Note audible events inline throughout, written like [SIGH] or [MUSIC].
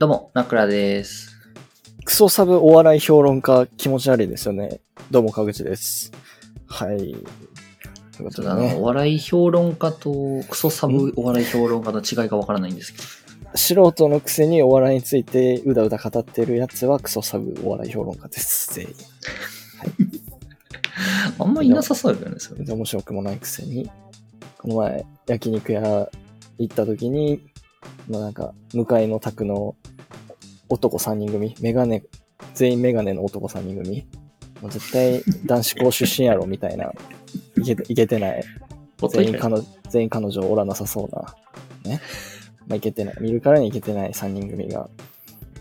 どうも、ナクラです。クソサブお笑い評論家気持ち悪いですよね。どうも、かぐちです。はい。ということでね、お笑い評論家とクソサブお笑い評論家の違いがわからないんですけど。素人のくせにお笑いについてうだうだ語ってるやつはクソサブお笑い評論家です。全員。[LAUGHS] あんまいなさそうだよね、それ面白くもないくせに。この前、焼肉屋行った時に、まあなんか、向かいの宅の男3人組、メガネ、全員メガネの男3人組。もう絶対男子校出身やろみたいな、いけていけてない。全員彼女、全員彼女おらなさそうな、ね。まあ、いけてない。見るからにいけてない3人組が、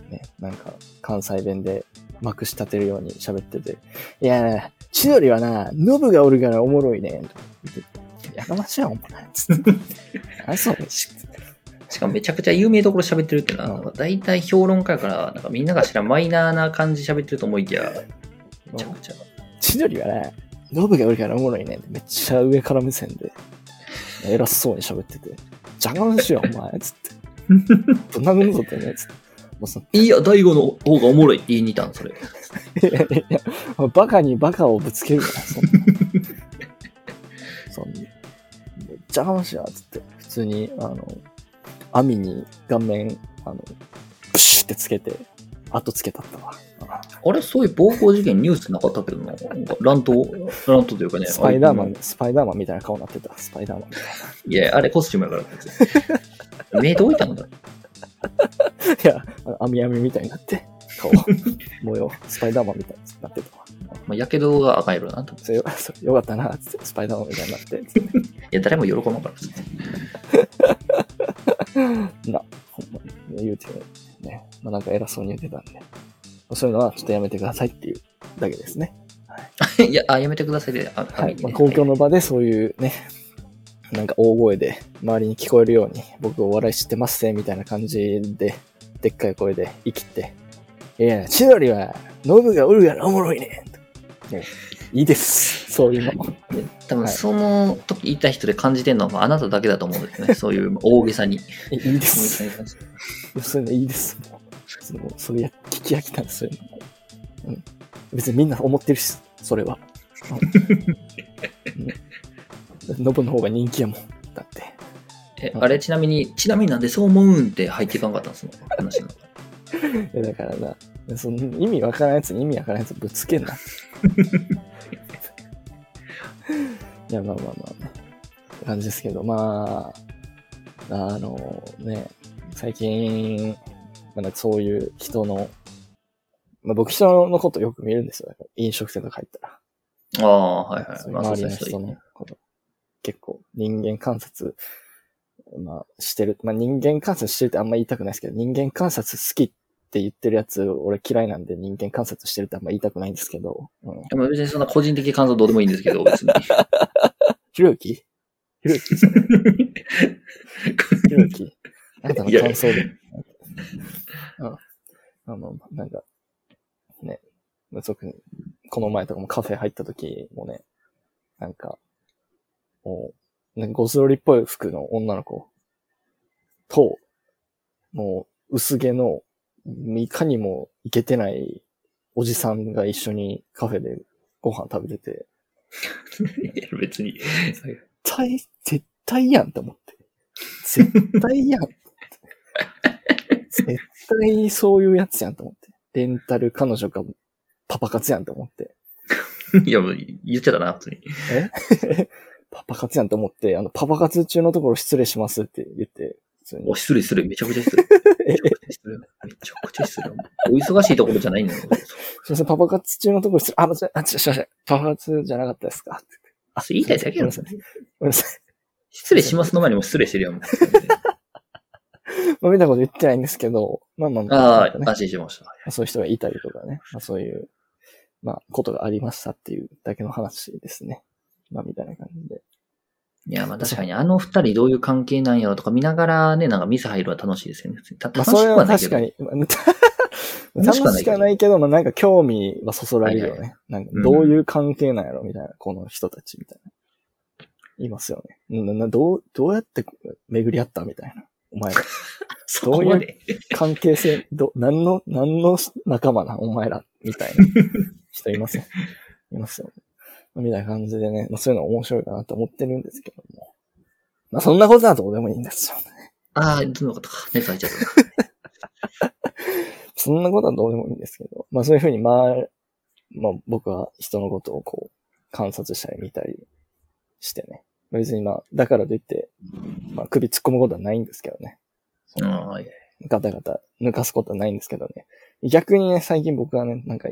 ね、なんか、関西弁でまくし立てるように喋ってて、いや、千鳥はな、ノブがおるからおもろいねん、やかましいわ、お前。つって。[LAUGHS] あ、そうししかもめちゃくちゃ有名どころ喋ってるってのは、うん大体評論家やから、なんかみんなが知らんマイナーな感じ喋ってると思いきや、めちゃくちゃ。千鳥はな、ノブがおるからおもろいねめっちゃ上から目線で、偉そうに喋ってて、邪魔なしよ、お前、つって。[LAUGHS] ぶん殴るぞってね、つって。いや、大悟の方がおもろいって言いに行ったん、それ。いやいや、バカにバカをぶつけるから、そんな。[LAUGHS] そんな。めっちゃ話や、つって。普通に、あの、網に顔面、あの、プシュってつけて、後つけたったわ。あれ、そういう暴行事件ニュースなかったけどな。乱闘、乱闘というかね。スパイダーマあン、スパイダーマンみたいな顔になってた。スパイダーマンみたいいや、あれコスチュームやから。[LAUGHS] 目どういたんだ？な。いや、網網みたいになって、顔、模様、スパイダーマンみたいになってたわ。まあ、やけどが赤色だなと。[LAUGHS] それよそれよかったな、つって、スパイダーマンみたいになって、つっていや、誰も喜ばんから。[LAUGHS] な、ほんまに言うてね、まあ、なんか偉そうに言ってたんで、そういうのはちょっとやめてくださいっていうだけですね。[LAUGHS] いや、あ、やめてくださいで、あ、はい。まあ、ね公共の場でそういうね、なんか大声で周りに聞こえるように、僕お笑い知ってますぜ、みたいな感じで、でっかい声で生きて、いや、千鳥は、ノブがおるからおもろいね。ねいいです。そういうの。多分はいその時言った人で感じてるのはあなただけだと思うんですね。[LAUGHS] そういう大げさに。いいいです。そういうのいいです。もうそれや、聞き飽きたんですよ。うん。別にみんな思ってるし、それは。[LAUGHS] うん。ノブの方が人気やもん。だって。え、あれちなみに、ちなみになんでそう思うんって入っていかんかったんですの話の。[LAUGHS] いやだからな、その意味わからんやつに意味わからんやつぶつけんな。[LAUGHS] いや、まあまあまあね。って感じですけど、まあ、あのね、最近、まあ、そういう人の、まあ僕人のことよく見るんですよ。飲食店とか入ったら。ああ、はいはい。周りの人のこと。結構人間観察、まあしてる。まあ人間観察してるってあんま言いたくないですけど、人間観察好きって言ってるやつ、俺嫌いなんで人間観察してるってあんま言いたくないんですけど。うん。まあ別にそんな個人的感想どうでもいいんですけど、別に。ひろゆき？ひろゆき？[LAUGHS] ひろゆき？あなたの感想で。うん。あの、なんか、ね、特に、この前とかもカフェ入った時もね、なんか、もう、なんかゴスロリっぽい服の女の子と、もう、薄毛の、いかにもいけてないおじさんが一緒にカフェでご飯食べてて、[LAUGHS] いや別に。絶対、絶対やんって思って。絶対やん。絶対そういうやつやんと思って。レンタル彼女がパパ活やんと思って。いや、もう言っちゃったな、普通に。え？[LAUGHS] パパ活やんと思って、あの、パパ活中のところ失礼しますって言って、普通にお、失礼失礼、めちゃくちゃ失礼。[LAUGHS] めちゃくちゃ失礼。めちゃくちゃ失礼。お忙しいところじゃないんだよ。[LAUGHS] すいません、パパ活中のところ失礼、あ、間違え、あ、ちょ、すいません、パパ活じゃなかったですか？あ、それ言いたいだけやろごめんな。さい。ごめんなさい。失礼しますの前にも失礼してるやん。も [LAUGHS] うまあ、見たこと言ってないんですけど、まあまあまあなんかねあ、安心しました。まあそういう人がいたりとかね、まあそういう、まあ、ことがありましたっていうだけの話ですね。まあ、みたいな感じで。いや、まあ確かにあの二人どういう関係なんやろとか見ながらね、なんかミス入るのは楽しいですよね。たまあ、楽しそれはくはないけど。確かに、まあ [LAUGHS] 楽しく楽しはないけどくはないけど、まあ、なんか興味はそそられるよね。はいはなんかうんどういう関係なんやろみたいな、この人たちみたいな。いますよね。ななどう、どうやって巡り合ったみたいな。お前ら。[LAUGHS] そこまで。関係性、ど、何の、何の仲間なんお前ら、みたいな人いますよ。[LAUGHS] いますよ。みたいな感じでね、まあ、そういうの面白いかなと思ってるんですけども。まあそんなことはどうでもいいんですよね。ああ、そのことか。熱入っちゃった。[LAUGHS] そんなことはどうでもいいんですけど。まあそういうふうに、まあ、まあ僕は人のことをこう、観察したり見たりしてね。別にまあ、だからといって、まあ首突っ込むことはないんですけどね。ああ、はい。ガタガタ抜かすことはないんですけどね。逆にね、最近僕はね、なんか、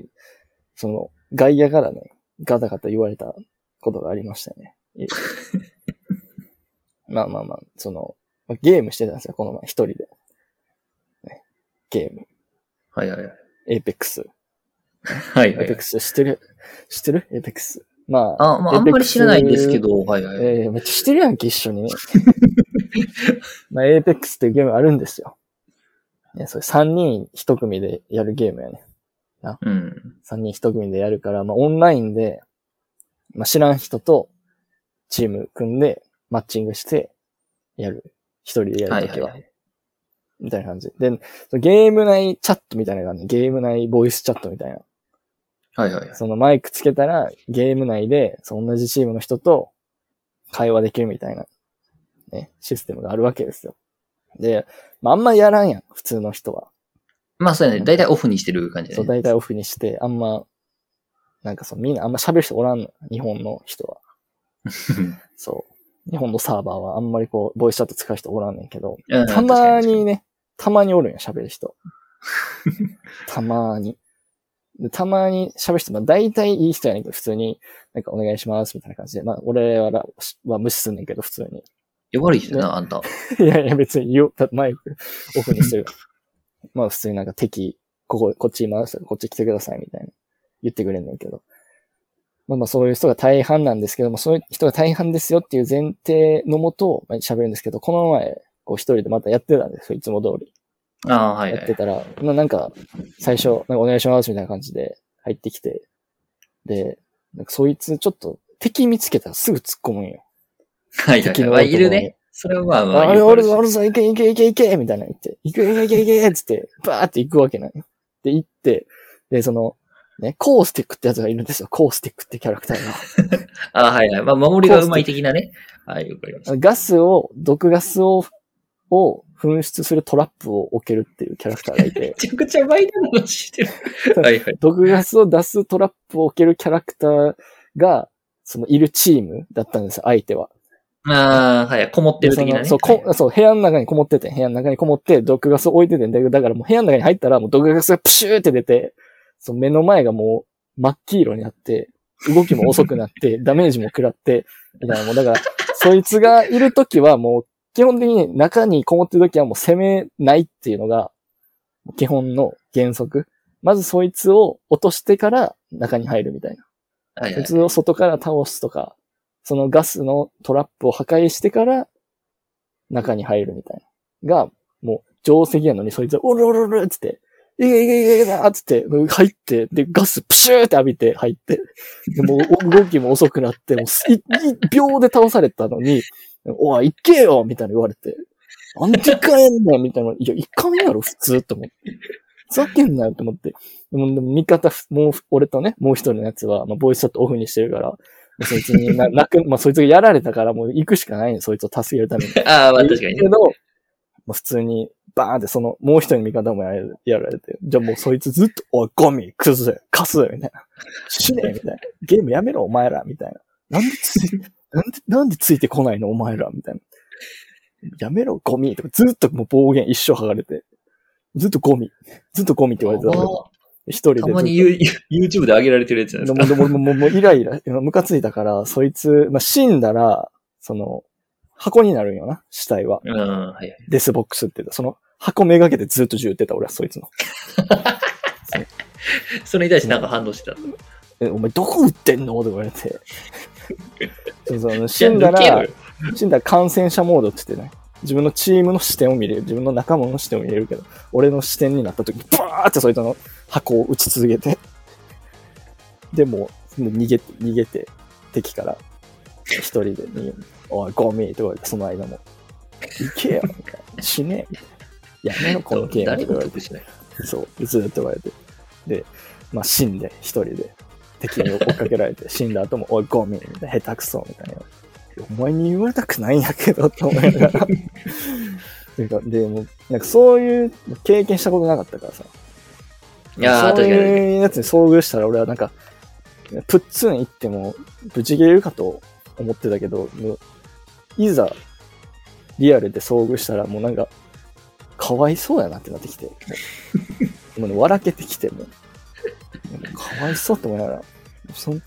その、外野からね、ガタガタ言われたことがありましたね。い [LAUGHS] まあまあまあ、その、まあゲームしてたんですよ、この前、一人で。ね、ゲーム。はいはいはい。 Apex。はいはいはい Apex。知ってる？知ってる？エイペックス。まあ、あ、まあ、あんまり知らないんですけど、はいはい。えー、めっちゃ知ってるやんけ、一緒に。[LAUGHS] まあ、 Apex っていうゲームあるんですよ。ね、それ3人1組でやるゲームやね。うん。3人1組でやるから、まあ、オンラインで、まあ、知らん人とチーム組んで、マッチングして、やる。一人でやるときは。はいはいはい。みたいな感じ。で、ゲーム内チャットみたいなのがあるね。ゲーム内ボイスチャットみたいな。はいはいはい。そのマイクつけたら、ゲーム内で、その同じチームの人と会話できるみたいな、ね、システムがあるわけですよ。で、まあ、あんまやらんやん、普通の人は。まあそうやね。だいたいオフにしてる感じそう。大体オフにして、あんま、なんかそう、みんなあんま喋る人おらんの。日本の人は。[LAUGHS] そう。日本のサーバーはあんまりこう、ボイスチャット使う人おらんねんけど、うんたまに。ね、たまにおるんや、喋る人。[LAUGHS] たまに。でたまに喋る人、まあ大体いい人やねんけど、普通に、なんかお願いします、みたいな感じで。まあ俺はは無視すんねんけど、普通に。いや悪い人だな、あんた。[LAUGHS] いやいや、別に言おう、マイクオフにしてる。まあ普通になんか敵、ここ、こっちいます、こっち来てください、みたいな。言ってくれんねんけど。まあまあそういう人が大半なんですけども、そういう人が大半ですよっていう前提のもと、まあ喋るんですけど、この前、こう一人でまたやってたんですよ、いつも通り。ああ、はいはい。やってたら、まあなんか、最初、なんかお願いしますみたいな感じで入ってきて、で、なんかそいつちょっと敵見つけたらすぐ突っ込むんよ。はいはいはいるね。それはまあまあ。あれ、俺ぞ、俺ぞ、行け、行け、行け、行けみたいな言って、行け、行け、行け、行けつって、バーって行くわけなんよ。で、行って、で、その、ね、コースティックってやつがいるんですよ。コースティックってキャラクターが。あ [LAUGHS] あ、はいはい。まあ、守りがうまい的なね。はい、わかりました。ガスを、毒ガスを、を噴出するトラップを置けるっていうキャラクターがいて [LAUGHS] め、ちゃくちゃマイナーな話してる。[LAUGHS] はいはい。毒ガスを出すトラップを置けるキャラクターが、そのいるチームだったんですよ、相手は。ああ、はい。こもってる的なね。そう、こそう、部屋の中にこもってて、部屋の中にこもって、毒ガスを置いててんだけど、だからもう部屋の中に入ったら、もう毒ガスがプシューって出て、その目の前がもう真っ黄色になって、動きも遅くなって、[LAUGHS] ダメージも食らって、みたいな、もうだから、そいつがいるときはもう、基本的に中にこもってるときはもう攻めないっていうのが、基本の原則。まずそいつを落としてから中に入るみたいな。はいはい。そいつを外から倒すとか、そのガスのトラップを破壊してから中に入るみたいな。が、もう定石やのにそいつは、おるおるおるっつって、いけいけいけいけだっつって、入って、で、ガスプシューって浴びて入って、でもう動きも遅くなって、もうすい一秒で倒されたのに、おい、行けよみたいな言われて、なんで帰んねんみたいな。いや、行かんやろ、普通と思って。ふざけんなよと思って。でも、でも味方、もう、俺とね、もう一人のやつは、まあ、ボイスチャットオフにしてるから、そいつにな、[LAUGHS] 泣く、まあ、そいつがやられたから、もう行くしかないねそいつを助けるために。[LAUGHS] ああ、まあ確かにね。けど、まあ、普通に、バーンってその、もう一人の味方もやられやられて、じゃあもうそいつずっと、おい、ゴミ、クズ、カス、みたいな。死ね、みたいな。ゲームやめろ、お前ら、みたいな。なんでつい、なんで、なんでついてこないの、お前ら、みたいな。やめろ、ゴミ、とか、ずっともう暴言一生剥がれて、ずっとゴミ、ずっとゴミって言われてた一人で。たまに You- YouTube で上げられてるやつなんでですかももうもうもうイライラ、ムカついたから、そいつ、まあ、死んだら、その、箱になるんよな、死体は。うん、はいはい。デスボックスって言った。その、箱めがけてずっと銃撃ってた、俺はそいつの。[LAUGHS] それに対してなんか反応してた。え、お前どこ撃ってんの？とか言われて。[LAUGHS] そうそう死んだら死んだら観戦者モードって言ってね。自分のチームの視点を見れる。自分の仲間の視点を見れるけど、俺の視点になった時に、バーってそいつの箱を撃ち続けて。でも、もう逃げて、逃げて、敵から、一人で逃げおい、ゴミとか言われて、その間も。行けよみたいな死ねみたいな。やめろ、このゲーム誰とか言われて。そう、ずっと言われて。で、まあ死んで、一人で敵に追っかけられて、[LAUGHS] 死んだ後も、おい、ゴミみたいな、下手くそみたいな。お前に言われたくないんやけど、と思いながら。ていうか、で、もう、なんかそういう経験したことなかったからさ。いやー、そう。いうやつに遭遇したら俺はなんか、プッツン行っても、ブチ切れるかと思ってたけど、いざ、リアルで遭遇したらもうなんか、かわいそうやなってなってきて、もう、ね、笑けてきても、かわいそうって思いながら、そん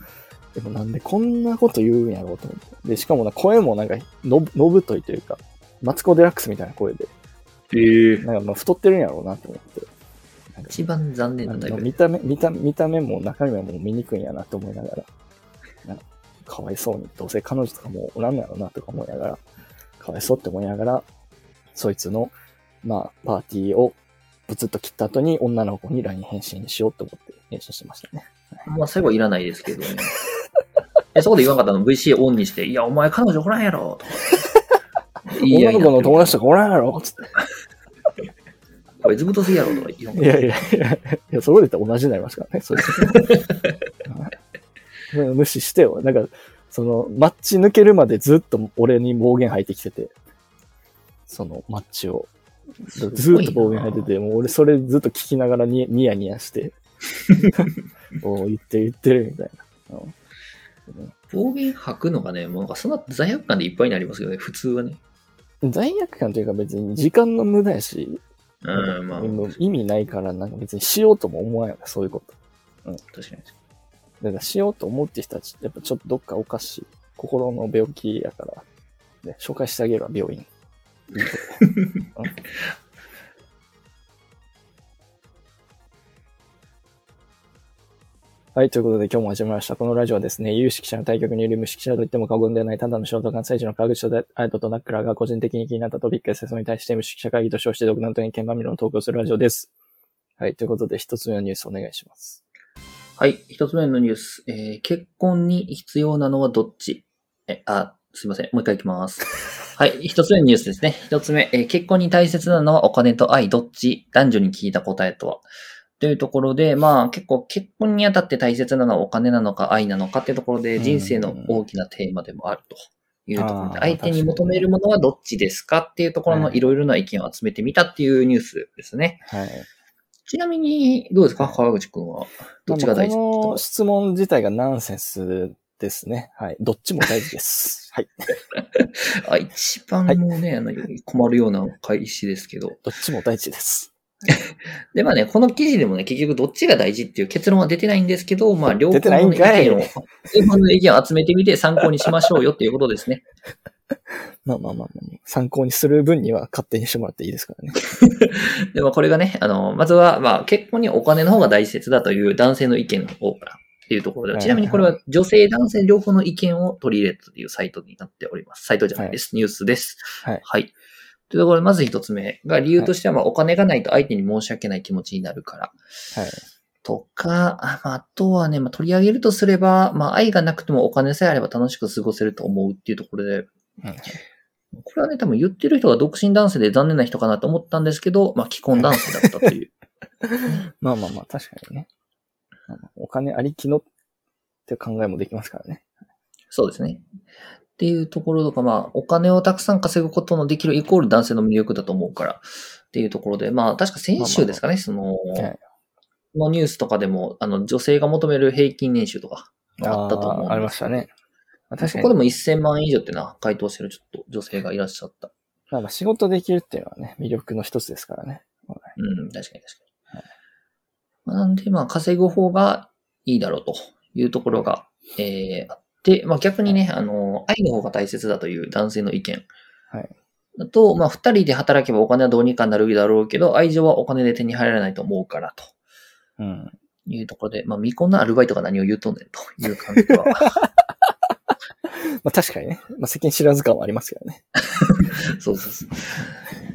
でもなんでこんなこと言うんやろうと思って。で、しかもな声もなんかのぶ、のぶといというか、マツコ・デラックスみたいな声で、えー、なんかまあ太ってるんやろうなと思って。一番残念なタイプ。見た目、見た見た目も中身はもう醜いんやなと思いながら、なんかかわいそうに、どうせ彼女とかもうおらんのやろうなとか思いながら、かわいそうって思いながら、そいつの、まあ、パーティーをブツッと切った後に女の子に LINE 返信しようと思って練習してましたね。まあ、最後はいらないですけどね。[LAUGHS] えそこで言わなかったの ?VC オンにして、いや、お前彼女おらんやろと [LAUGHS] 女の子の友達とかおらんやろつっこれずぶとすぎやろとか言わんて。いやいやいや、いや、そこで言ったら同じになりますからね、そいつ。は [LAUGHS] い無視してよ。なんか、その、マッチ抜けるまでずっと俺に暴言吐いてきてて、そのマッチを。ずっと暴言吐いてて、もう俺それずっと聞きながらニニヤニヤして、[LAUGHS] おう言って言ってるみたいな。うん暴言吐くのがね、もうなんかそんな罪悪感でいっぱいになりますよね、普通はね。罪悪感というか別に時間の無駄やし、うん、まあ、意味ないからなんか別にしようとも思わんよね、そういうこと。確かに。だからしようと思ってる人たちやっぱちょっとどっかおかしい。心の病気やから、ね、紹介してあげるわ、病院。う [LAUGHS] んはい、ということで今日も始まりました。このラジオはですね、有識者の対局による無識者と言っても過言ではない、ただの衝動関西人の川口とアイドとナックラーが個人的に気になったトピックや世相に対して無識者会議と称して独断と偏見まみれの投稿するラジオです。はい、ということで一つ目のニュースお願いします。はい、一つ目のニュース。えー結婚に必要なのはどっち？え、あ、すいません。もう一回いきます。[LAUGHS] はい、一つ目のニュースですね。一つ目、えー結婚に大切なのはお金と愛どっち？男女に聞いた答えとは？というところで、まあ結構結婚にあたって大切なのはお金なのか愛なのかっていうところでうん人生の大きなテーマでもあるというところで、相手に求めるものはどっちですかっていうところのはいいろいろな意見を集めてみたっていうニュースですね。はい。ちなみに、どうですか川口くんは？どっちが大事？まあこの質問自体がナンセンスですね。はい。どっちも大事です。[LAUGHS] はい。あ、一番もうね、あの困るような開始ですけど。どっちも大事です。[LAUGHS] で、まあね、この記事でもね、結局どっちが大事っていう結論は出てないんですけど、まあ、両方の意見を、両方の意見を集めてみて参考にしましょうよっていうことですね。[LAUGHS] まあまあまあまあ、参考にする分には勝手にしてもらっていいですからね。[LAUGHS] で、まあ、これがね、あの、まずは、まあ、結婚にお金の方が大切だという男性の意見の方からっていうところで、はいちなみにこれは女性、男性両方の意見を取り入れたというサイトになっております。サイトじゃないです。ニュースです。はい。はい。というところで、まず一つ目が、理由としては、まあ、お金がないと相手に申し訳ない気持ちになるから。はい。とか、あとはね、まあ、取り上げるとすれば、まあ、愛がなくてもお金さえあれば楽しく過ごせると思うっていうところで、うんこれはね、多分言ってる人が独身男性で残念な人かなと思ったんですけど、まあ、既婚男性だったという。[LAUGHS] まあまあまあ、確かにね。お金ありきのって考えもできますからね。そうですね。っていうところとか、まあ、お金をたくさん稼ぐことのできるイコール男性の魅力だと思うから、っていうところで、まあ、確か先週ですかね、その、はいのニュースとかでも、あの、女性が求める平均年収とか、あったと思うあーありましたね。まあ確かにそこでも1000万以上ってな、回答してるちょっと女性がいらっしゃった。まあまあ仕事できるっていうのはね、魅力の一つですからね。うん、確かに確かに。なんで、まあ、稼ぐ方がいいだろうというところが、えー、あって、まあ逆にね、あの、愛の方が大切だという男性の意見。はい。だと、まあ二人で働けばお金はどうにかなるだろうけど、愛情はお金で手に入らないと思うからとうん。いうところで、まあ未婚のアルバイトが何を言うとんねんという感じでは。[LAUGHS] まあ確かにね。まあ世間知らず感はありますけどね。[LAUGHS] そうそうそう。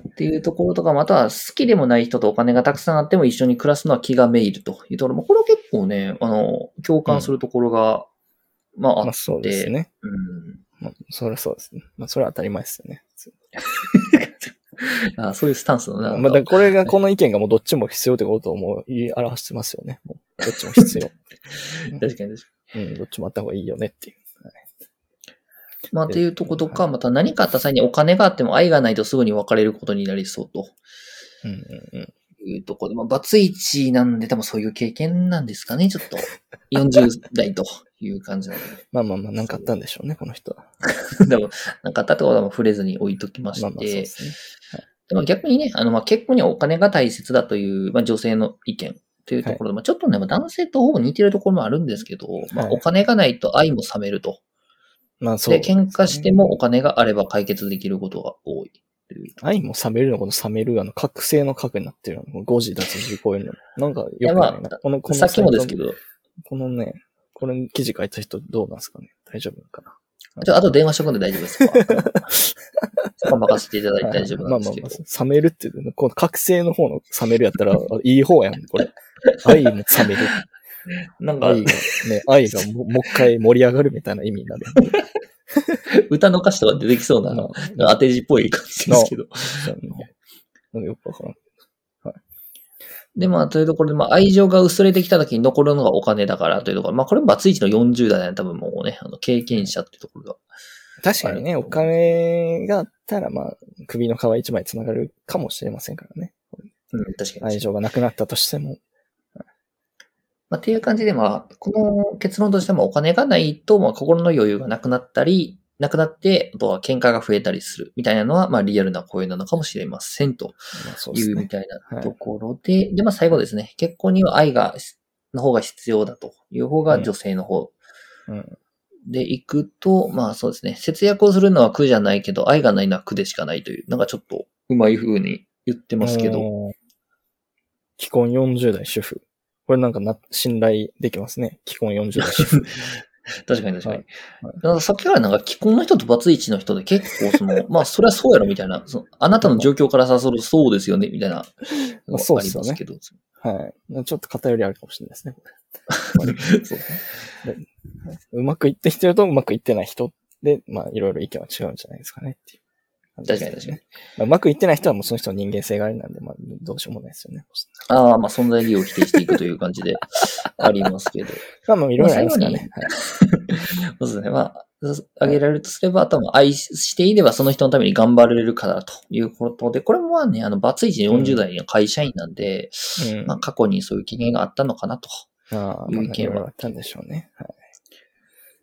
っていうところとか、または好きでもない人とお金がたくさんあっても一緒に暮らすのは気がめいるというところも、これは結構ね、あの、共感するところが、まああっまあそうですて、ね。うん。まあ、それはそうですね。まあそれは当たり前ですよね。[LAUGHS] あそういうスタンスのな。まあ、これが、この意見がもうどっちも必要ってことをもう言い表してますよね。どっちも必要。[LAUGHS] 確かに確かに。うん、どっちもあった方がいいよねっていう。まあ、っていうとことか、また何かあった際にお金があっても愛がないとすぐに別れることになりそうとうんうんうん。いうところで、まあ、バツイチなんで多分そういう経験なんですかね、ちょっと。40代という感じなのまあまあまあ、なんかあったんでしょうね、この人は。で。[LAUGHS] でも、なんかあったってことは触れずに置いときまして、まあまあ、そうですね。でも逆にね、あの、まあ、結婚にはお金が大切だという、まあ、女性の意見というところで、まあ、ちょっとね、まあ、男性とほぼ似てるところもあるんですけど、まあ、はいお金がないと愛も冷めると。まあそうで、喧嘩してもお金があれば解決できることが多い。愛も冷めるのこの冷めるあの、覚醒の核になってるの。5時脱字超えるの。なんかよくやまあないな。この、このさっきもですけど、このね、これ記事書いた人どうなんですかね？大丈夫かな？ちょあと電話しとくんで大丈夫ですか？そこは任せていただいて大丈夫なんですけど。まあまあまあ、冷めるっていうの、この覚醒の方の冷めるやったら、あ [LAUGHS] いい方やん、これ。愛も冷める。[LAUGHS] なんか、愛が、ね、愛がも [LAUGHS] もう一回盛り上がるみたいな意味になる。歌の歌詞とか出てきそうな、まあ当て字っぽい感じですけど。なんかよくわからん。で、まあ、というところで、まあ、愛情が薄れてきた時に残るのがお金だからというところ。まあ、これもバツイチの40代だね、多分もうね、あの、経験者っていうところが。確かにね、お金があったら、まあ、首の皮一枚つながるかもしれませんからね。うん、確かに。愛情がなくなったとしても。まあ、っていう感じで、まあ、この結論としてもお金がないと、まあ、心の余裕がなくなったり、なくなって、あとは喧嘩が増えたりするみたいなのは、まあ、リアルな声なのかもしれませんというみ。たいなところで、で、まあ、最後ですね。結婚には愛が、の方が必要だという方が女性の方うん。で行くと、まあそうですね。節約をするのは苦じゃないけど、愛がないのは苦でしかないという、なんかちょっとうまい風に言ってますけど。既婚40代主婦。これなんかな、信頼できますね。既婚40代主婦。[LAUGHS] [LAUGHS] 確かに確かに。はいかさっきからなんか既婚の人とバツイチの人で結構その、[LAUGHS] まあそれはそうやろみたいな、そのあなたの状況からさそるそうですよねみたいなのがあそうっすよね。はい。ちょっと偏りあるかもしれないですね。こ [LAUGHS] そうれうまくいって人とうまくいってない人で、まあいろいろ意見は違うんじゃないですかねっていう確かに確かまあうまくいってない人はもうその人の人間性があれなんで、まあどうしようもないですよね。ああ、まあ存在理由を否定していくという感じで [LAUGHS] ありますけど。まあまあいろいろありますからね。そうですね。まあ、挙げられるとすれば、あとは愛していればその人のために頑張れるからということで、これもまあね、あの、バツイチ40代の会社員なんで、はい。うん。まあ過去にそういう経験があったのかなと、ああ、まあ、いいう意見はろいろあったんでしょうね。はい。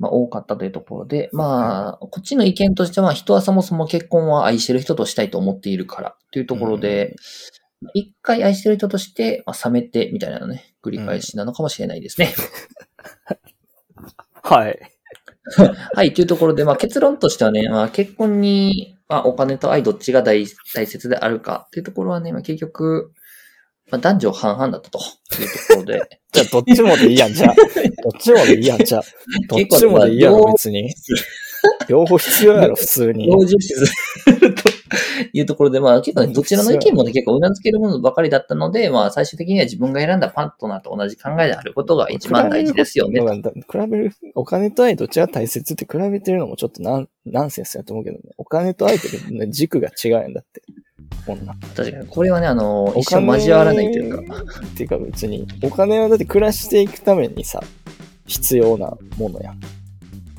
まあ多かったというところで、まあ、こっちの意見としては、人はそもそも結婚は愛してる人としたいと思っているからというところで、一回愛してる人として、まあ、冷めてみたいなのね、繰り返しなのかもしれないですね。はい。[LAUGHS] はい、というところで、まあ結論としてはね、まあ結婚に、まあお金と愛どっちが大大切であるかっていうところはね、まあ結局、まあ男女半々だったというところで、[LAUGHS] じゃあ、どっちもでいいやん、じゃあ。[LAUGHS] どっちもでいいやん、じゃあ。どっちもでいいやろ、別に。両方必要やろ、[LAUGHS] 普通に。同重視するというところで、まあ結構ね、どちらの意見もね、結構うなずけるものばかりだったので、まあ最終的には自分が選んだパートナーと同じ考えであることが一番大事ですよね。比べる、お金と愛どっちが大切って比べてるのもちょっとナンナンセンスやと思うけどね。お金と愛って、ね、軸が違うんだって。な。確かに。これはね、あの、お一生交わらないというか。っていうか別に、お金はだって暮らしていくためにさ、必要なものやん。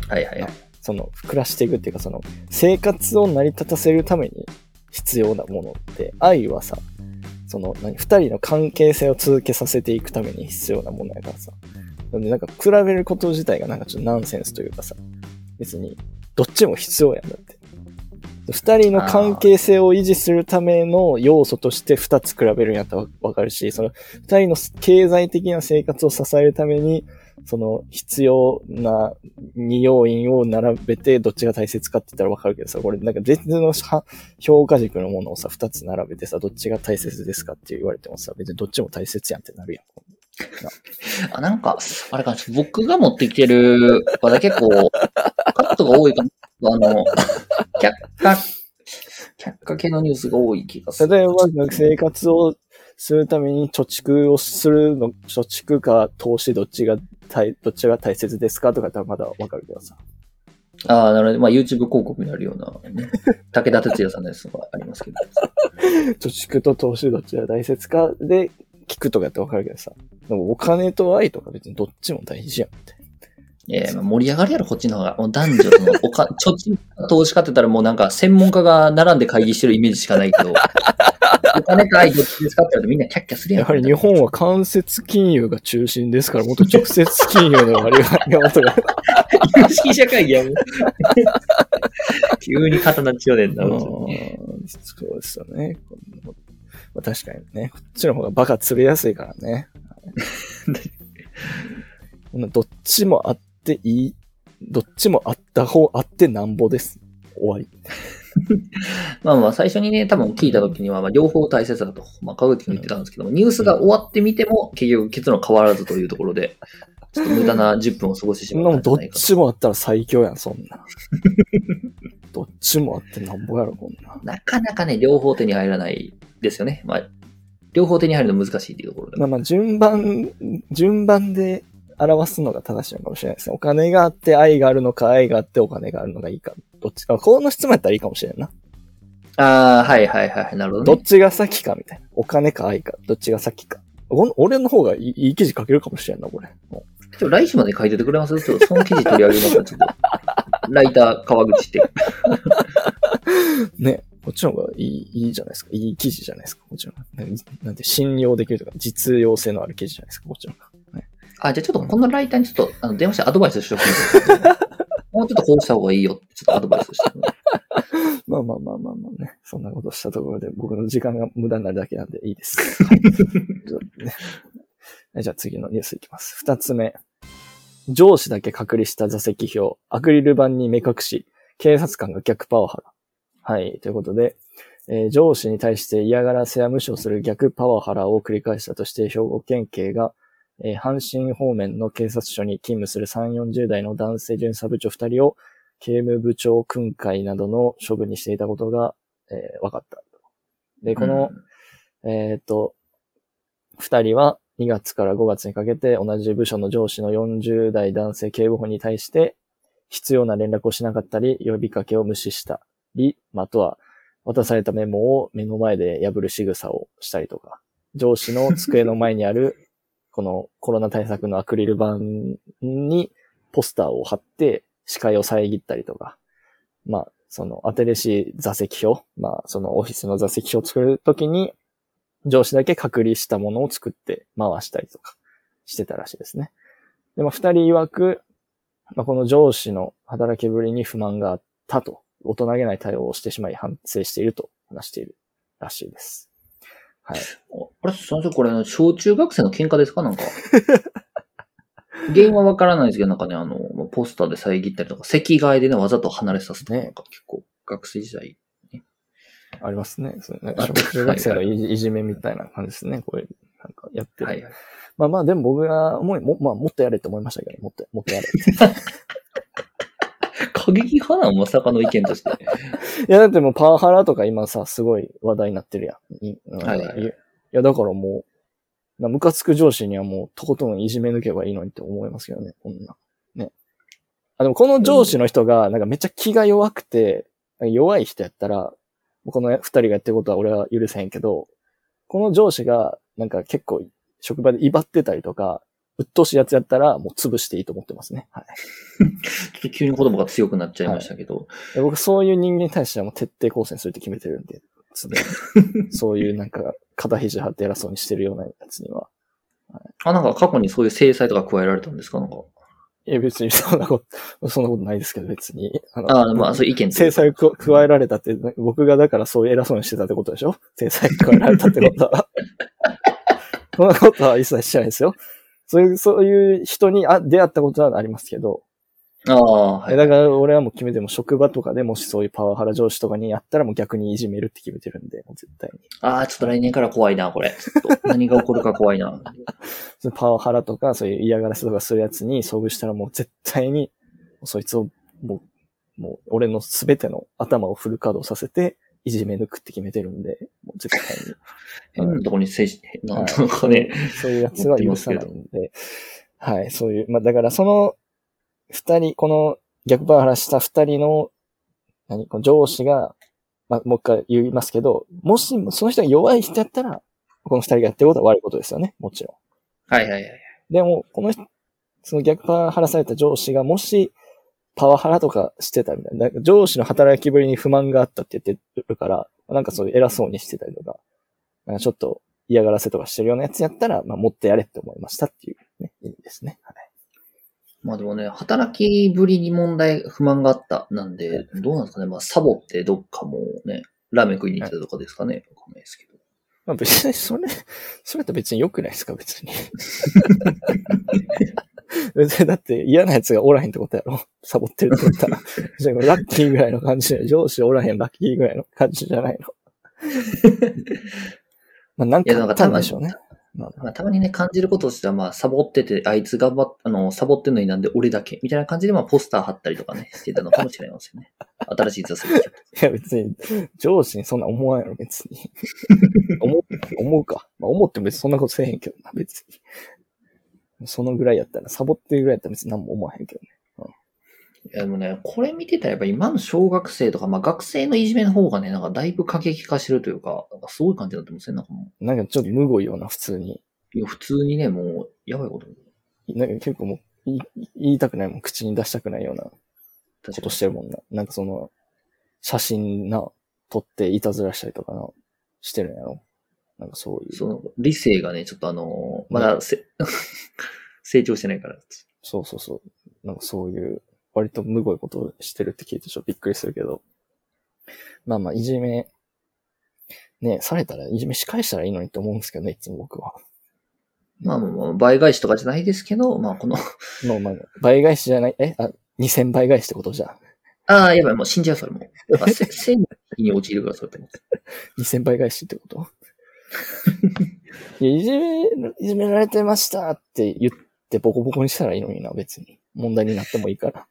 はいはいはい。その、暮らしていくっていうか、その、生活を成り立たせるために必要なものって、愛はさ、その、何、二人の関係性を続けさせていくために必要なものやからさ。なんでなんか、比べること自体がなんかちょっとナンセンスというかさ、別に、どっちも必要やんだって。二人の関係性を維持するための要素として二つ比べるんやったらわかるし、その二人の経済的な生活を支えるために、その必要な二要因を並べてどっちが大切かって言ったらわかるけどさ、これなんか別の評価軸のものをさ、二つ並べてさ、どっちが大切ですかって言われてもさ、別にどっちも大切やんってなるやん。[LAUGHS] あ、なんか、あれかな、僕が持ってきてる話題結構、カットが多いかな。あの、却下、却下系のニュースが多い気がする。例えば、生活をするために貯蓄をするの、貯蓄か投資どっちが大、どっちが大切ですかとかだまだわかるけどさ。ああ、なるほど。まあ YouTube 広告になるような、ね、武田鉄矢さんのやつがありますけど。[LAUGHS] 貯蓄と投資どっちが大切かで聞くとかやってわかるけどさ。でもお金と愛とか別にどっちも大事やんって。いやいや、まあ盛り上がるやろ、こっちの方が。もう男女のおか、貯金、投資家って言ったらもうなんか専門家が並んで会議してるイメージしかないけど、お金と愛どっちですかって言われてみんなキャッキャするやん。やはり日本は間接金融が中心ですから、もっと直接金融の割合がもっとが。有識者会議やもん。[LAUGHS] 急に刀強ねんな。うんそうですよね。まあ、確かにね。こっちの方がバカ釣れやすいからね。[LAUGHS] どっちもあっていい？どっちもあった方、あってなんぼです。終わり。[LAUGHS] まあまあ、最初にね、多分聞いた時には、まあ、両方大切だと、まあ、川口君言ってたんですけども、ニュースが終わってみても、結局結論変わらずというところで、[LAUGHS] ちょっと無駄な10分を過ごしてしまったんじゃないかと。ちもあったら最強やん、そんな。[LAUGHS] どっちもあってなんぼやろ、こんな。なかなかね、両方手に入らないですよね。まあ、両方手に入るの難しいっていうところで。まあまあ、順番、順番で表すのが正しいのかもしれないですね。お金があって愛があるのか、愛があってお金があるのがいいか。どっちか。この質問やったらいいかもしれんな。ああ、はいはいはい。なるほど、どっね。ちが先かみたいな。お金か愛か。どっちが先か。お俺の方がいい記事書けるかもしれんな、これ。もちょ来週まで書いててくれます？ちょっとその記事取り上げますかちょっと。[LAUGHS] ライター川口って。う [LAUGHS] ね。こっちの方がいい、いいじゃないですか。いい記事じゃないですか。こっちの方が。なんなんて信用できるとか、実用性のある記事じゃないですか。こっちの方が。あ、じゃあちょっとこのライターにちょっとあの電話してアドバイスしておくんもうちょっとこうした方がいいよって、ちょっとアドバイスしてまあまあまあまあまあね。そんなことしたところで僕の時間が無駄になるだけなんでいいです。[LAUGHS] ねはいじゃあ次のニュースいきます。二つ目。上司だけ隔離した座席表。アクリル板に目隠し。警察官が逆パワハラ。はい。ということで、えー上司に対して嫌がらせや無視をする逆パワハラを繰り返したとして、兵庫県警が、えー阪神方面の警察署に勤務する3、40代の男性巡査部長2人を刑務部長訓戒などの処分にしていたことが、えー分かった。で、この、えーっと、二人は2月から5月にかけて同じ部署の上司の40代男性警部補に対して必要な連絡をしなかったり、呼びかけを無視したり、まあ、あとは渡されたメモを目の前で破る仕草をしたりとか、上司の机の前にあるこのコロナ対策のアクリル板にポスターを貼って視界を遮ったりとか、まあ、その新しい座席表、まあ、そのオフィスの座席表を作るときに、上司だけ隔離したものを作って回したりとかしてたらしいですね。で、まあ、二人曰く、まあ、この上司の働きぶりに不満があったと、大人げない対応をしてしまい反省していると話しているらしいです。はい。あれ、先生、これ、小中学生の喧嘩ですか？なんか。[LAUGHS] 原因はわからないですけど、なんかね、あの、ポスターで遮ったりとか、席替えでね、わざと離れさせたりとか、結構、学生時代。ありますね。そうね中学生のいじめみたいな感じですね。これ、なんかやってる。はいはい。まあまあ、でも僕が思い、も、まあ、もっとやれって思いましたけど、もっと、もっとやれ。[LAUGHS] 過激派なのまさかの意見として。[LAUGHS] いや、だってもうパワハラとか今さ、すごい話題になってるやん。いうんはいはいいや、だからもう、なムカつく上司にはもう、とことんいじめ抜けばいいのにって思いますけどね、こんな。ね。あ、でもこの上司の人が、なんかめっちゃ気が弱くて、弱い人やったら、この二人がやってることは俺は許せへんけど、この上司が、なんか結構、職場で威張ってたりとか、鬱陶しいやつやったら、もう潰していいと思ってますね。はい。ちょっと急に言葉が強くなっちゃいましたけど。で僕そういう人間に対してはもう徹底抗戦するって決めてるんで、[LAUGHS] そういうなんか、肩肘張って偉そうにしてるようなやつには。あ、なんか過去にそういう制裁とか加えられたんですか？なんか。いや別にそんなこと、そんなことないですけど別に。あのあまあ、そういう意見制裁を加加えられたって、僕がだからそう偉そうにしてたってことでしょ？制裁加えられたってことは。[LAUGHS] そんなことは一切してないですよ。そういう、そういう人にあ出会ったことはありますけど、ああ、はい。えだから俺はもう決めても職場とかでもしそういうパワハラ上司とかにやったらもう逆にいじめるって決めてるんで、もう絶対に。ああ、ちょっと来年から怖いな、これ。ちょっと何が起こるか怖いな。[LAUGHS] パワハラとか、そういう嫌がらせとかするやつに遭遇したらもう絶対に、そいつを、もう、もう、俺のすべての頭をフル稼働させて、いじめ抜くって決めてるんで、もう絶対に。[LAUGHS] 変なとこに接し、なんとかね。そういうやつは許さないんで、はい、そういう、まあだからその、二人、この逆パワハラした二人の、何この上司が、まあ、もう一回言いますけど、もし、その人が弱い人やったら、この二人がやってることは悪いことですよね。もちろん。はいはいはい。でも、この人、その逆パワハラされた上司がもし、パワハラとかしてたみたいな、なんか上司の働きぶりに不満があったって言ってるから、なんかそういう偉そうにしてたりとか、なんかちょっと嫌がらせとかしてるようなやつやったら、まあ、持ってやれって思いましたっていう、ね、意味ですね。はい。まあでもね、働きぶりに問題、不満があった。なんで、どうなんですかね。まあ、サボってどっかもうね、ラーメン食いに行ってたとかですかね。わかんないですけど。まあ別に、それ、それって別に良くないですか、別に。[LAUGHS] 別 [LAUGHS] にだって嫌な奴がおらへんってことやろ。[LAUGHS] サボってるって言ったら。[LAUGHS] じゃあラッキーぐらいの感じで、上司おらへんラッキーぐらいの感じじゃないの。まあなんかかあったんでしょうね。まあまあ、たまにね、感じることとしては、まあ、サボってて、あいつ頑張っ、あの、サボってんのになんで俺だけ？みたいな感じで、まあ、ポスター貼ったりとかね、してたのかもしれませんね。新しい座席。いや別に、上司にそんな思わんやろ、別に。思う、思うか。まあ思っても別にそんなことせえへんけどな、別に。そのぐらいやったら、サボってるぐらいやったら別に何も思わへんけどね。いや、でもね、これ見てたらやっぱ今の小学生とか、まあ学生のいじめの方がね、なんかだいぶ過激化してるというか、なんかすごい感じになってますね、なんかもなんかちょっとむごいような、普通に。う。いや、普通にね、もう、やばいこと。なんか結構もう言い、言いたくないもん、口に出したくないようなこと。してるもんな。なんかその、写真な、撮っていたずらしたりとかな、してるんやろ。なんかそういう。その、理性がね、ちょっとあのーまだせ、[LAUGHS] 成長してないから。そうそうそう。なんかそういう、割とむごいことをしてるって聞いてちょっとびっくりするけど。まあまあ、いじめ、ね、されたら、いじめ仕返したらいいのにって思うんですけどね、いつも僕は。まあまあ、倍返しとかじゃないですけど、まあこの、の、まあ、倍返しじゃない、えあ、2000倍返しってことじゃん。ああ、やばい、もう死んじゃう、それもせ [LAUGHS] 正義に陥るから、それってもう。2000倍返しってこと？[LAUGHS] いじめ、いじめられてましたって言ってボコボコにしたらいいのにな、別に。問題になってもいいから。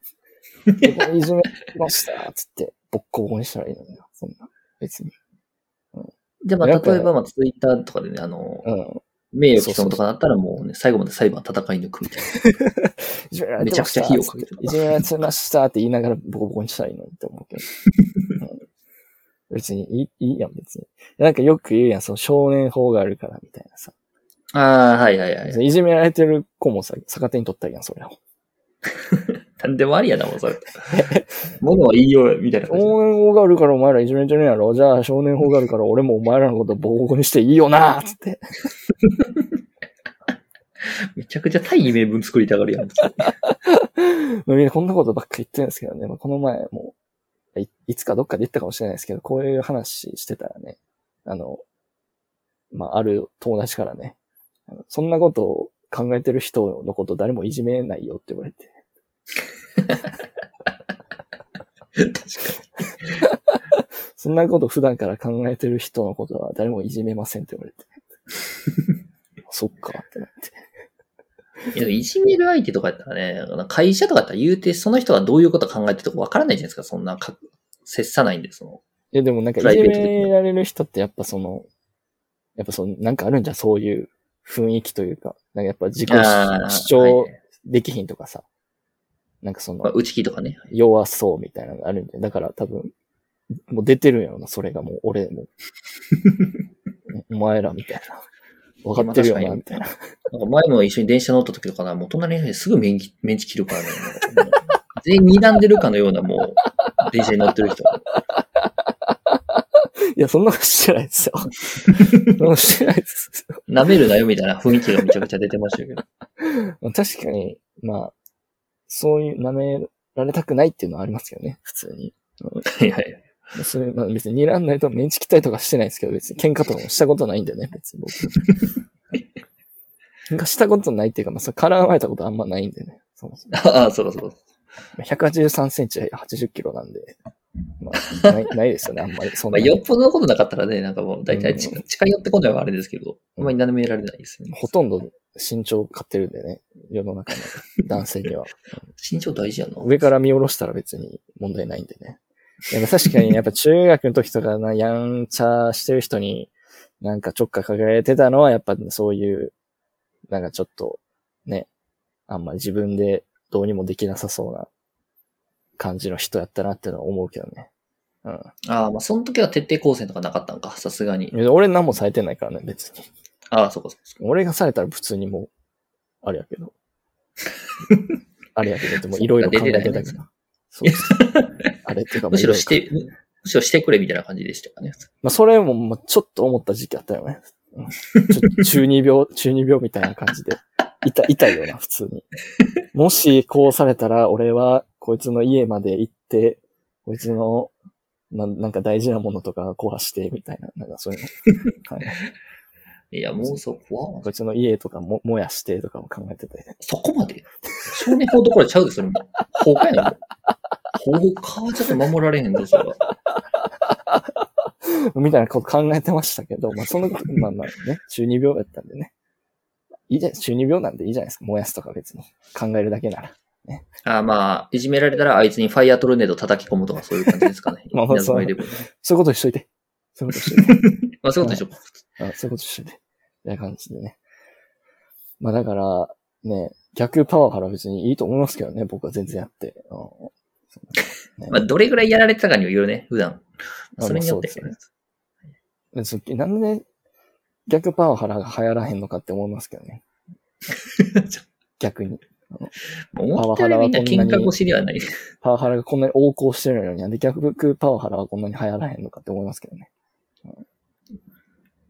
いじめましたっつって、ボッコボコにしたらいいのにな、そんな。別に。じゃあまあ、例えば、まあ、ツイッターとかでね、あの、うん。名誉毀損とかだったらもうね、最後まで裁判戦い抜くみたい [LAUGHS] いじめちゃくちゃ費用かけてるいじめられてましたって言いながらボコボコにしたらいいのにって思うけど。うん別にいいいいやん、別に。なんかよく言うやん、その少年法があるからみたいなさ。な。ああ、はいはいはい。いじめられてる子もさ、逆手に取ったやん、それを。[LAUGHS] なんでもありやな、もうそれ。[LAUGHS] ものはいいよ、みたいな。少年法があるからお前らいじめてるんやろじゃあ少年法があるから俺もお前らのことボコボコにしていいよなつって。[LAUGHS] めちゃくちゃ対異名分作りたがるやん。みんなこんなことばっかり言ってるんですけどね。まあ、この前もい、いつかどっかで言ったかもしれないですけど、こういう話してたらね、あの、まあ、ある友達からね、そんなことを考えてる人のこと誰もいじめないよって言われて。確かそんなこと普段から考えてる人のことは誰もいじめませんって言われて。[LAUGHS] そっかってなって。に。いや、いじめる相手とかやったらね、会社とかやったら言うて、その人がどういうこと考えてるとかわからないじゃないですか、そんなか、接さないんで、その。いやでもなんかいじめられる人ってやっぱその、やっぱその、なんかあるんじゃん、そういう雰囲気というか、なんかやっぱ自己主張はいできひんとかさ、なんかそまあ、の、内気とかね。弱そうみたいなのがあるんで、だから多分、もう出てるんやろな、それがもう、俺も。[LAUGHS] お前らみたいな。分かってるよな、みたいな。なんか前も一緒に電車乗った時とかな、もう隣の人ですぐメンチメンチ切るからね。全員睨んでるかのようなもう、電車に乗ってる人。いや、そんなことしてないですよ。[LAUGHS] そんなしてないです。舐めるなよみたいな雰囲気がめちゃくちゃ出てましたけど。確かに、まあ、そういう舐められたくないっていうのはありますけどね、普通に。は [LAUGHS] いはい。それ、まあ別に睨んないとメンチ切ったりとかしてないですけど、別に喧嘩とかもしたことないんでね、別に僕。[LAUGHS] 喧嘩したことないっていうか、まあ、それ絡まれたことあんまないんでね。そもそもああ、そうだそうだ。183センチ80キロなんで、まあ、ない [LAUGHS] ないですよね、あんまり。そんなまあ、よっぽどのことなかったらね、なんかもう大体近,、う近寄ってこないはあれですけど、あんまり舐められないですよね。ほとんど身長買ってるんでね、世の中の男性には。[LAUGHS] 身長大事やな。上から見下ろしたら別に問題ないんでね。でも確かにやっぱ中学の時とかな、やんちゃしてる人になんかちょっかかけられてたのはやっぱそういう、なんかちょっとね、あんまり自分でどうにもできなさそうな感じの人やったなってのは思うけどね。うん。ああ、まあ、その時は徹底抗戦とかなかったんか、さすがに。俺何もされてないからね、別に。ああ、そうかそうかそうか。俺がされたら普通にもう、あれやけど。[LAUGHS] あれやけど、でもいろいろ考えてたけど。そうそう。[LAUGHS] あれっていうか、むしろして、むしろしてくれみたいな感じでしたかね。まあ、それも、まあ、ちょっと思った時期あったよね。うんちょっと [LAUGHS] 中二病、中二病みたいな感じで。痛い、痛いよな、普通に。もし、こうされたら、俺は、こいつの家まで行って、こいつの、なんなんか大事なものとか壊して、みたいな、なんかそういうの。はいいや、もうそこは、こいつの家とかも燃やしてとかも考えてて。そこまで？少年法どころちゃうで、それも。放火やな。放火はちょっと守られへんぞ、それは。みたいなこと考えてましたけど、まあその、まあまあね、中二病やったんでね。いいじゃん、中二病なんでいいじゃないですか。燃やすとか別に。考えるだけなら。ああ、まあ、いじめられたらあいつにファイアトルネード叩き込むとかそういう感じですかね。[LAUGHS] まあそういうことしといて。そういうことしといて。[LAUGHS] まあ、そういうこと。[LAUGHS] あそういうことしといて。みたいな感じでね。まあだから、ね、逆パワハラ別にいいと思いますけどね、僕は全然やって。ねまあ、どれぐらいやられてたかにもよるね、普段。あそれによって。まあそなんで逆パワハラが流行らへんのかって思いますけどね。[LAUGHS] 逆に。思ったよりみんな喧嘩腰ではない。パワハラがこんなに横行してるのに、なんで逆パワハラはこんなに流行らへんのかって思いますけどね。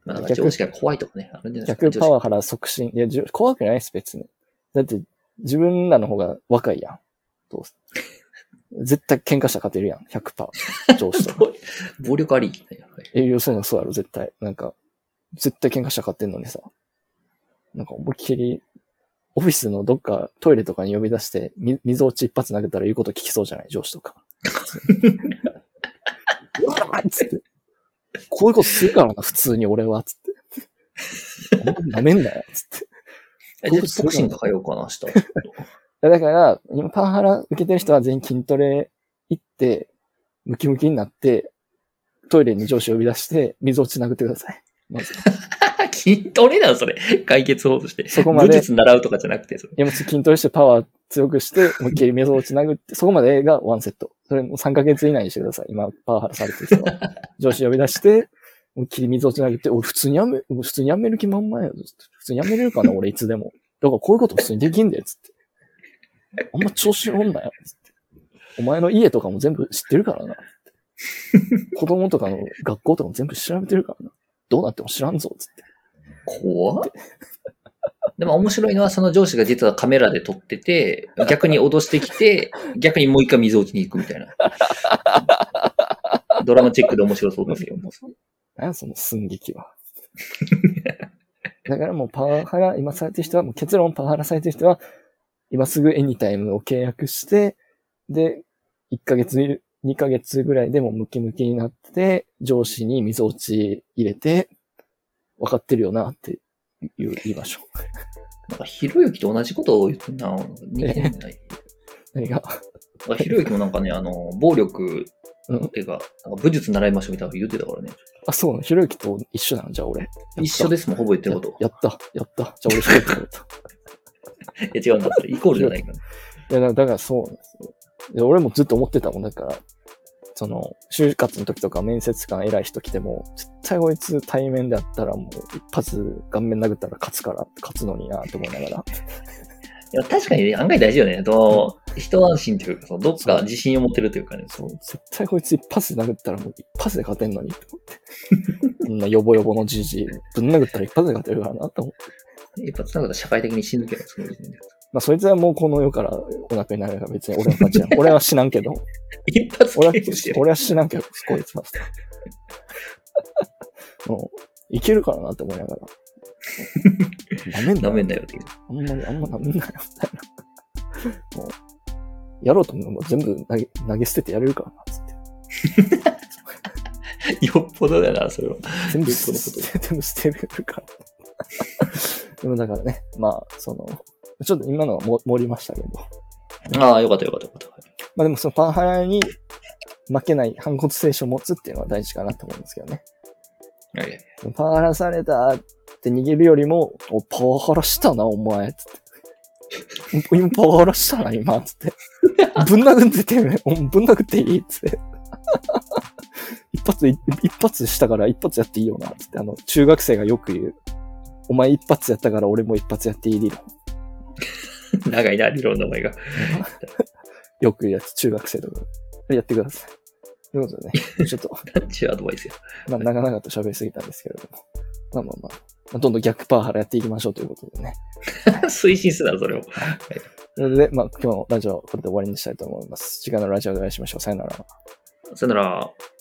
まあ、なんか上司が怖いとかね、あるんじゃないですか。逆パワハラ促進。いや、怖くないです、別に。だって、自分らの方が若いやん。どうす絶対喧嘩したら勝てるやん。100%。[LAUGHS] 上司と。暴暴力ありえ、要するにそうやろ、絶対。なんか、絶対喧嘩したら勝ってんのにさ。なんか思いっきり、オフィスのどっかトイレとかに呼び出して、み溝落ち一発投げたら言うこと聞きそうじゃない？上司とか。[LAUGHS] うわーっつって。こういうことするからな、普通に俺は、つって。舐めんなよ、つって。えじゃあボクシング通うかな、明日。だから、今パワハラ受けてる人は全員筋トレ行って、ムキムキになって、トイレに上司呼び出して、水落ち殴ってください。まず。[LAUGHS] 筋トレなの、それ。解決法として。そこまで武術習うとかじゃなくて、それ。いや、もう筋トレしてパワー強くして、思いっきり水落ち殴って、そこまでがワンセット。それも3ヶ月以内にしてください。今、パワハラされてる人は。[LAUGHS] 上司呼び出して、思いっきり水落ち殴って、俺普通にやめ、普通にやめる気満々やぞ。普通にやめれるかな、俺いつでも。だからこういうこと普通にできんで、つって。あんま調子乗んなよ、つって。お前の家とかも全部知ってるからな。子供とかの学校とかも全部調べてるからな。どうなっても知らんぞ、つって。怖っでも面白いのは、その上司が実はカメラで撮ってて、逆に脅してきて、逆にもう一回水落ちに行くみたいな。ドラマチックで面白そうですよ。何やその寸劇は。[LAUGHS] だからもうパワハラ、今されてる人は、もう結論パワハラされてる人は、今すぐエニタイムを契約して、で、1ヶ月、2ヶ月ぐらいでもムキムキになって、上司に水落ち入れて、分かってるよなって言う言いましょう。[LAUGHS] なんか、ひろゆきと同じことを言ってんな。似てない。[LAUGHS] 何が？あひろゆきもなんかね、あの、暴力うん。っていうか、なんか武術習いましょうみたいなこと言ってたからね。あ、そうなの？ひろゆきと一緒なのじゃあ俺？一緒ですもん、ほぼ言ってること。やった。やった。じゃあ俺ひろゆきとこと。[LAUGHS] いや、違うんだ。それイコールじゃないから。いや、だだからそうなんですよ。いや俺もずっと思ってたもん。だから、その、就活の時とか面接官偉い人来ても、絶対こいつ対面であったらもう一発顔面殴ったら勝つから、勝つのになと思いながら。いや、確かにね案外大事よね。と、一安心というか、そのどっか自信を持ってるというかね。そう、絶対こいつ一発で殴ったらもう一発で勝てんのにと思って。[LAUGHS] こんなヨボヨボのじじい、ぶん殴ったら一発で勝てるからなと思って。一発なんか社会的に死ぬけど、その時点で。まあそいつはもうこの世からお亡くになるから別に俺の勝ちやん。[LAUGHS] 俺は死なんけど。一発俺は。俺は死なんけど、こいつは。もう、いけるからなって思いながら。[LAUGHS] なめんなよ。ダメんだよっていう。あんまり、あんまなめんなよ、みたいな。もう、やろうと思えば全部投げ投げ捨ててやれるからな、つって。[LAUGHS] よっぽどだよな、それは。全部全部捨てれるから。でもだからね、まあ、その、ちょっと今のはも盛りましたけど。ああ、よかったよかったよかった。まあでもそのパワハラに負けない反骨精神を持つっていうのは大事かなと思うんですけどね。はいはいパワハラされたって逃げるよりも、お、パワハラしたな、お前、つって。今パワハラしたな、今、つって。[LAUGHS] ぶん殴っててめえ、おぶん殴っていいつって。一発、一発したから一発やっていいよな、つって、あの、中学生がよく言う。お前一発やったから俺も一発やっていい理論。[LAUGHS] 長いな、理論の名前が。[LAUGHS] よく言うやつ、中学生とか。やってください。ということでね、[LAUGHS] ちょっと、なんちゅうアドバイスや。まあ、長々と喋りすぎたんですけれども。まあまあまあ、まあ、どんどん逆パワハラやっていきましょうということでね。推進すな、それを。なので、まあ、今日のラジオはこれで終わりにしたいと思います。次回のラジオでお会いしましょう。さよなら。さよなら。